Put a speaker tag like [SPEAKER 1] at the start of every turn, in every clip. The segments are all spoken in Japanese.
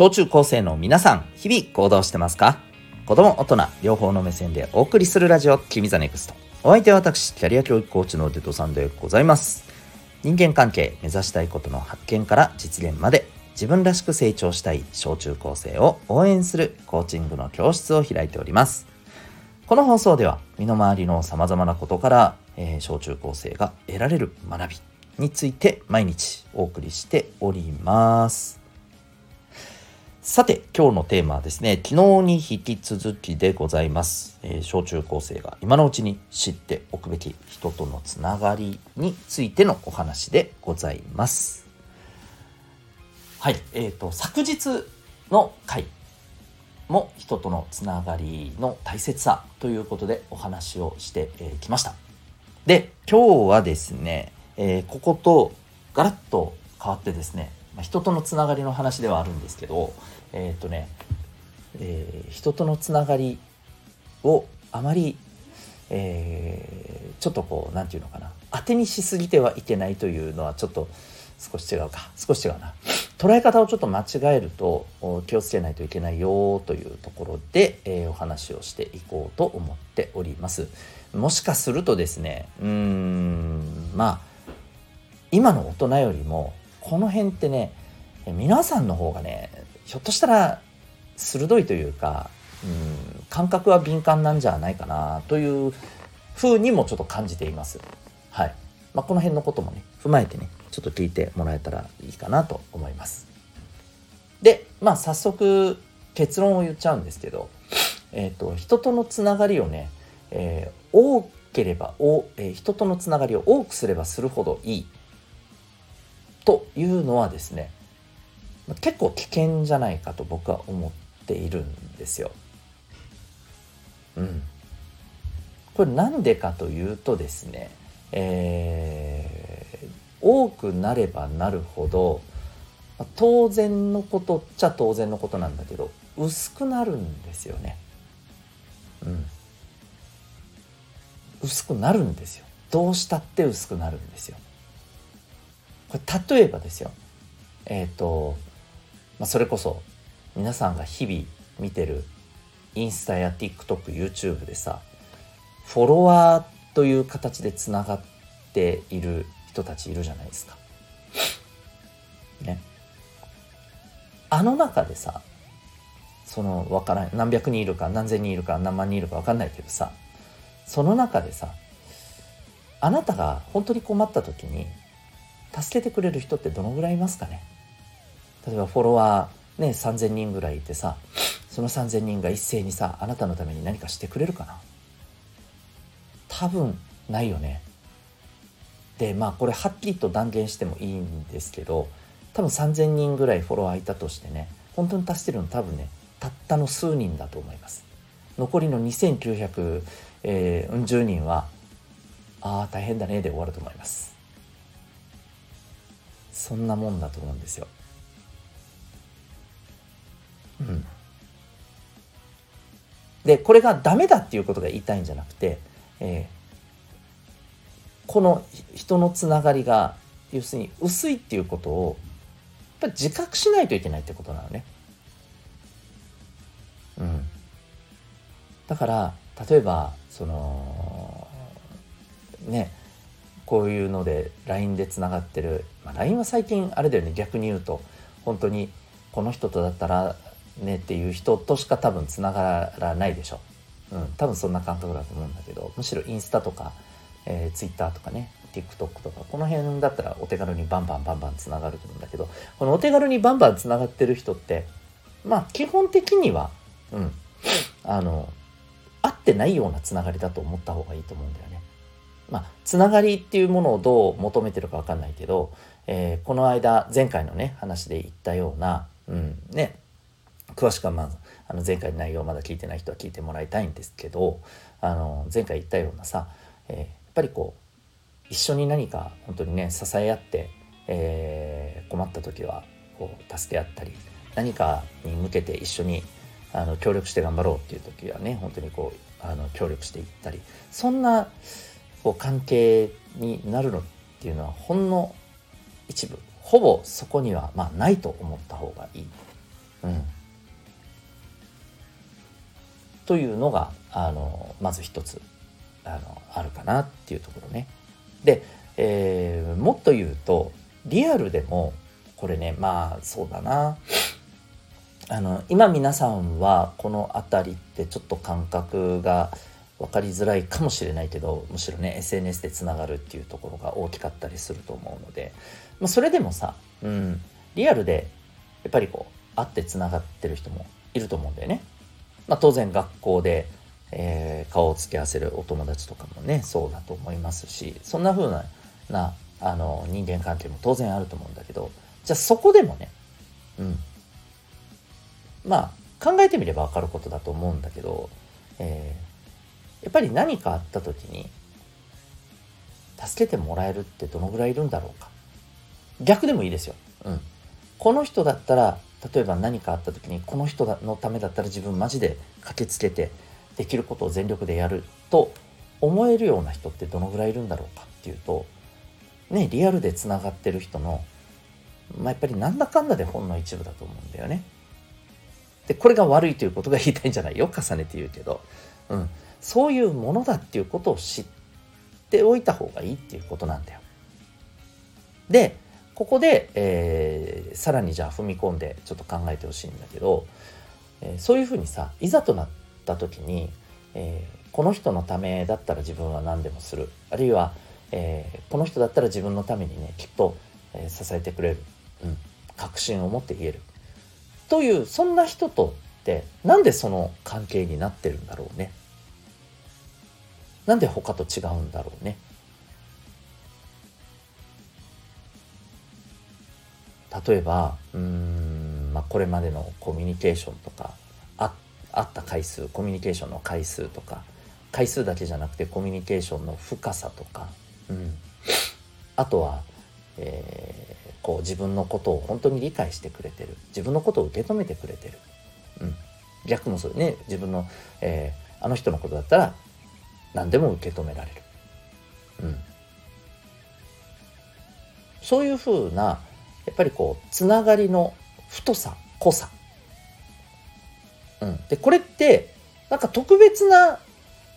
[SPEAKER 1] 小中高生の皆さん、日々行動してますか？子供、大人、両方の目線でお送りするラジオ、君ザネクスト。お相手は私、キャリア教育コーチのデトさんでございます。人間関係、目指したいことの発見から実現まで、自分らしく成長したい小中高生を応援するコーチングの教室を開いております。この放送では、身の回りの様々なことから、えー、小中高生が得られる学びについて毎日お送りしております。さて、今日のテーマはですね、昨日に引き続きでございます。えー、小中高生が今のうちに知っておくべき人とのつながりについてのお話でございます。はい、えっ、ー、と、昨日の回も人とのつながりの大切さということでお話をしてき、えー、ました。で、今日はですね、えー、こことガラッと変わってですね、人とのつながりの話ではあるんですけどえっ、とね、えー、人とのつながりをあまり、えー、ちょっとこう何て言うのかな当てにしすぎてはいけないというのはちょっと少し違うか少し違うな。捉え方をちょっと間違えると気をつけないといけないよというところで、えー、お話をしていこうと思っております。もしかするとですねうーんまあ今の大人よりもこの辺ってね皆さんの方がねひょっとしたら鋭いというか、うん、感覚は敏感なんじゃないかなというふうにもちょっと感じています。はい。まあ、この辺のこともね、踏まえてね、ちょっと聞いてもらえたらいいかなと思います。で、まあ早速結論を言っちゃうんですけど、えっ、ー、と、人とのつながりをね、えー、多ければお、えー、人とのつながりを多くすればするほどいいというのはですね結構危険じゃないかと僕は思っているんですよ。うん。これなんでかというとですね、えー、多くなればなるほど当然のことっちゃ当然のことなんだけど薄くなるんですよね。うん。薄くなるんですよ。どうしたって薄くなるんですよ。これ例えばですよえっ、ー、と、まあ、それこそ皆さんが日々見てるインスタや TikTokYouTube でさフォロワーという形でつながっている人たちいるじゃないですか。ね。あの中でさその分からない何百人いるか何千人いるか何万人いるか分かんないけどさその中でさあなたが本当に困った時に助けてくれる人ってどのぐらいいますかね？例えばフォロワーね3000人ぐらいいてさその3000人が一斉にさあなたのために何かしてくれるかな？多分ないよね。でまあこれはっきりと断言してもいいんですけど多分3000人ぐらいフォロワーいたとしてね本当に助けるの多分ねたったの数人だと思います。残りの2910、えー、人はああ大変だねで終わると思います。そんなもんだと思うんですよ。うん。でこれがダメだっていうことが言いたいんじゃなくて、えー、この人のつながりが要するに薄いっていうことをやっぱり自覚しないといけないってことなのね。うん。だから例えばそのねこういうので LINE でつながってる、まあ、LINE は最近あれだよね。逆に言うと。本当にこの人とだったらねっていう人としか多分つながらないでしょ。うん、多分そんな感覚だと思うんだけど。むしろインスタとか、えー、Twitter とかね。TikTok とか。この辺だったらお手軽にバンバンバンバンつながると思うんだけど。このお手軽にバンバンつながってる人ってまあ基本的にはうん。あの合ってないようなつながりだと思った方がいいと思うんだよね。まあ、つながりっていうものをどう求めてるか分かんないけど、えー、この間前回のね話で言ったような、うんね、詳しくは、まあ、あの前回の内容まだ聞いてない人は聞いてもらいたいんですけどあの前回言ったようなさ、えー、やっぱりこう一緒に何か本当にね支え合って、えー、困った時はこう助け合ったり何かに向けて一緒にあの協力して頑張ろうっていう時はね本当にこうあの協力していったりそんなこう関係になるのっていうのはほんの一部ほぼそこにはまあないと思った方がいい。うん、というのがあのまず一つあのあるかなっていうところね。で、えー、もっと言うとリアルでもこれねまあそうだなあの今皆さんはこの辺りってちょっと感覚が分かりづらいかもしれないけどむしろね SNS でつながるっていうところが大きかったりすると思うので、まあ、それでもさ、うん、リアルでやっぱりこう会ってつながってる人もいると思うんだよね。まあ、当然学校で、えー、顔を付き合わせるお友達とかもねそうだと思いますしそんな風ななあの人間関係も当然あると思うんだけどじゃあそこでもね、うん、まあ考えてみれば分かることだと思うんだけど、えーやっぱり何かあった時に助けてもらえるってどのぐらいいるんだろうか。逆でもいいですよ、うん、この人だったら例えば何かあった時にこの人のためだったら自分マジで駆けつけてできることを全力でやると思えるような人ってどのぐらいいるんだろうか。っていうとねリアルでつながってる人のまあ、やっぱりなんだかんだで本の一部だと思うんだよね。でこれが悪いということが言いたいんじゃないよ。重ねて言うけど、うん、そういうものだっていうことを知っておいた方がいいっていうことなんだよ。でここで、えー、さらにじゃあ踏み込んでちょっと考えてほしいんだけど、えー、そういうふうにさいざとなった時に、えー、この人のためだったら自分は何でもするあるいは、えこの人だったら自分のためにねきっと、え支えてくれる、うん、確信を持って言えるというそんな人とってなんでその関係になってるんだろうね。なんで他と違うんだろうね。例えばうん、まあ、これまでのコミュニケーションとかああった回数コミュニケーションの回数とか回数だけじゃなくてコミュニケーションの深さとか、うん、あとは、えー、こう自分のことを本当に理解してくれてる。自分のことを受け止めてくれてる、うん、逆もそうね自分の、えー、あの人のことだったら何でも受け止められる。うん。そういうふうな、やっぱりこう、つながりの太さ、濃さ。うん。で、これって、なんか特別な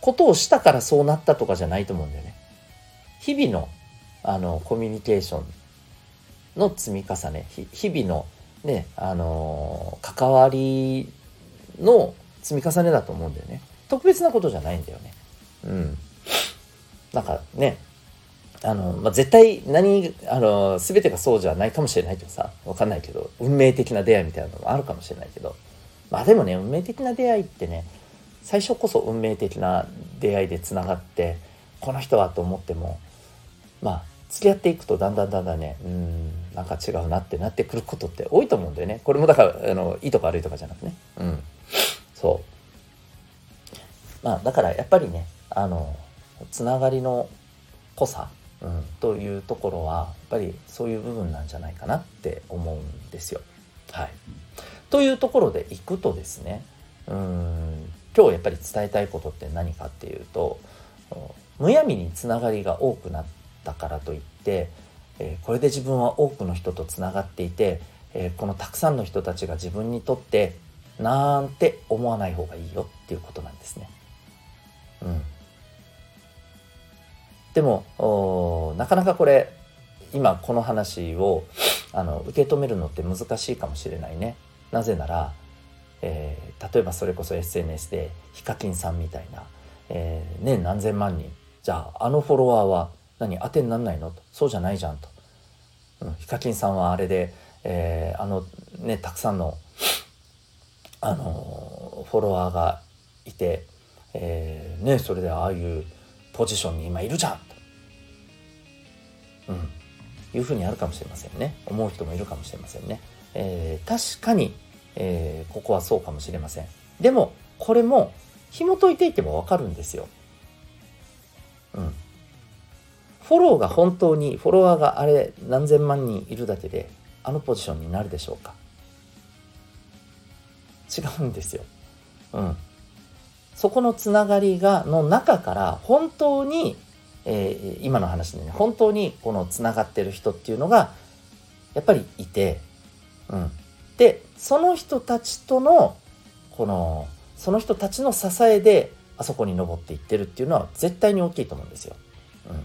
[SPEAKER 1] ことをしたからそうなったとかじゃないと思うんだよね。日々の、あの、コミュニケーションの積み重ね、日々のね、あの、関わりの積み重ねだと思うんだよね。特別なことじゃないんだよね。うん。なんかね、あの、まあ、絶対何、あの、全てがそうじゃないかもしれないけどさ、わかんないけど、運命的な出会いみたいなのもあるかもしれないけど、まあでもね、運命的な出会いってね、最初こそ運命的な出会いでつながって、この人はと思っても、まあ、付き合っていくとだんだんだんだんね、うん、なんか違うなってなってくることって多いと思うんだよね。これもだから、あの、いいとか悪いとかじゃなくね。うん。そう。まあ、だからやっぱりね、あのつながりの濃さ、うん、というところはやっぱりそういう部分なんじゃないかなって思うんですよ。はい、というところでいくとですねうん今日やっぱり伝えたいことって何かっていうとむやみにつながりが多くなったからといって、えー、これで自分は多くの人とつながっていて、えー、このたくさんの人たちが自分にとってなんて思わない方がいいよっていうことなんですね。うんでもなかなかこれ今この話をあの受け止めるのって難しいかもしれないね。なぜなら、えー、例えばそれこそ SNS でヒカキンさんみたいな、えー、年何千万人。じゃああのフォロワーは何当てになんないの？と。そうじゃないじゃんと、うん、ヒカキンさんはあれで、えー、あのねたくさんのあのフォロワーがいて、えー、ねそれでああいうポジションに今いるじゃん。うん、いうふうにあるかもしれませんね。思う人もいるかもしれませんね、えー、確かに、えー、ここはそうかもしれません。でもこれも紐解いていてもわかるんですよ。うん。フォローが本当にフォロワーがあれ何千万人いるだけであのポジションになるでしょうか。違うんですよ。うん。そこのつながりが、の中から本当にえー、今の話でね本当にこのつながってる人っていうのがやっぱりいて、うん、でその人たちとのこのその人たちの支えであそこに登っていってるっていうのは絶対に大きいと思うんですよ。うん、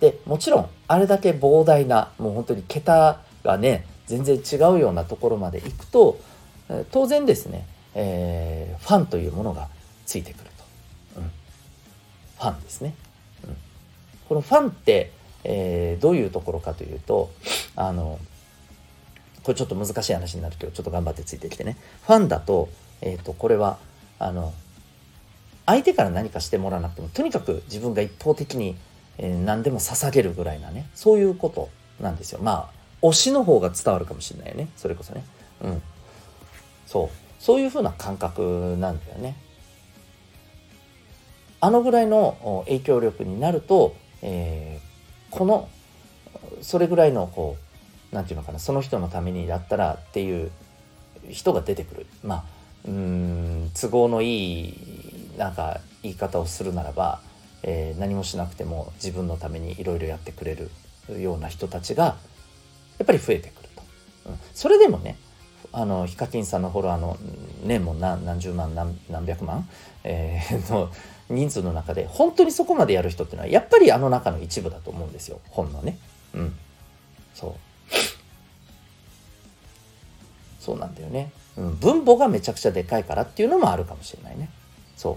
[SPEAKER 1] でもちろんあれだけ膨大なもう本当に桁がね全然違うようなところまで行くと当然ですね、えー、ファンというものがついてくる、ファンですね、うん、このファンって、えー、どういうところかというとあのこれちょっと難しい話になるけどちょっと頑張ってついてきてね。ファンだと,、えーと、これはあの相手から何かしてもらわなくてもとにかく自分が一方的に、えー、何でも捧げるぐらいなねそういうことなんですよ。まあ推しの方が伝わるかもしれないよね。それこそね。うん。そう。そういうふうな感覚なんだよね。あのぐらいの影響力になると、えー、このそれぐらいのこう何て言うのかなその人のためにだったらっていう人が出てくる。まあうん都合のいいなんか言い方をするならば、えー、何もしなくても自分のためにいろいろやってくれるような人たちがやっぱり増えてくると。うん、それでもねあのヒカキンさんのフォロワーの年も何何十万何何百万、えー、の人数の中で本当にそこまでやる人っていうのはやっぱりあの中の一部だと思うんですよ。本のね。うん、そう。そうなんだよね、うん、分母がめちゃくちゃでかいからっていうのもあるかもしれないね。そ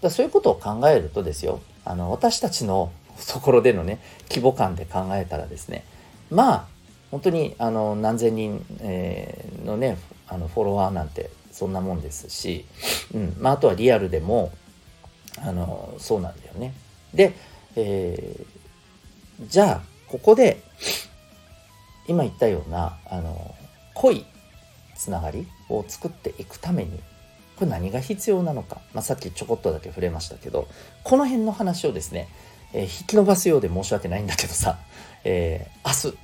[SPEAKER 1] う。だそういうことを考えるとですよ。あの私たちのところでのね規模感で考えたらですね。まあ本当にあの何千人、えー、のねあのフォロワーなんてそんなもんですし、うん。まあ、あとはリアルでもあのそうなんだよね。で、えー、じゃあここで今言ったようなあの濃いつながりを作っていくためにこれ何が必要なのか、まあ、さっきちょこっとだけ触れましたけどこの辺の話をですね、えー、引き伸ばすようで申し訳ないんだけどさ、えー、明日、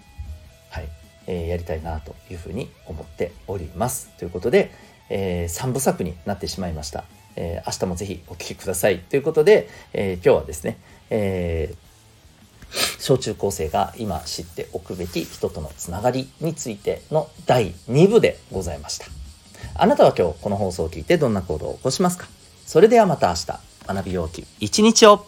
[SPEAKER 1] はいえー、やりたいなというふうに思っております。ということで、えー、3部作になってしまいました。えー、明日もぜひお聴きください。ということで、えー、今日はですね、えー小中高生が今知っておくべき人とのつながりについての第2部でございました。あなたは今日この放送を聞いてどんな行動を起こしますか？それではまた明日学びようき一日を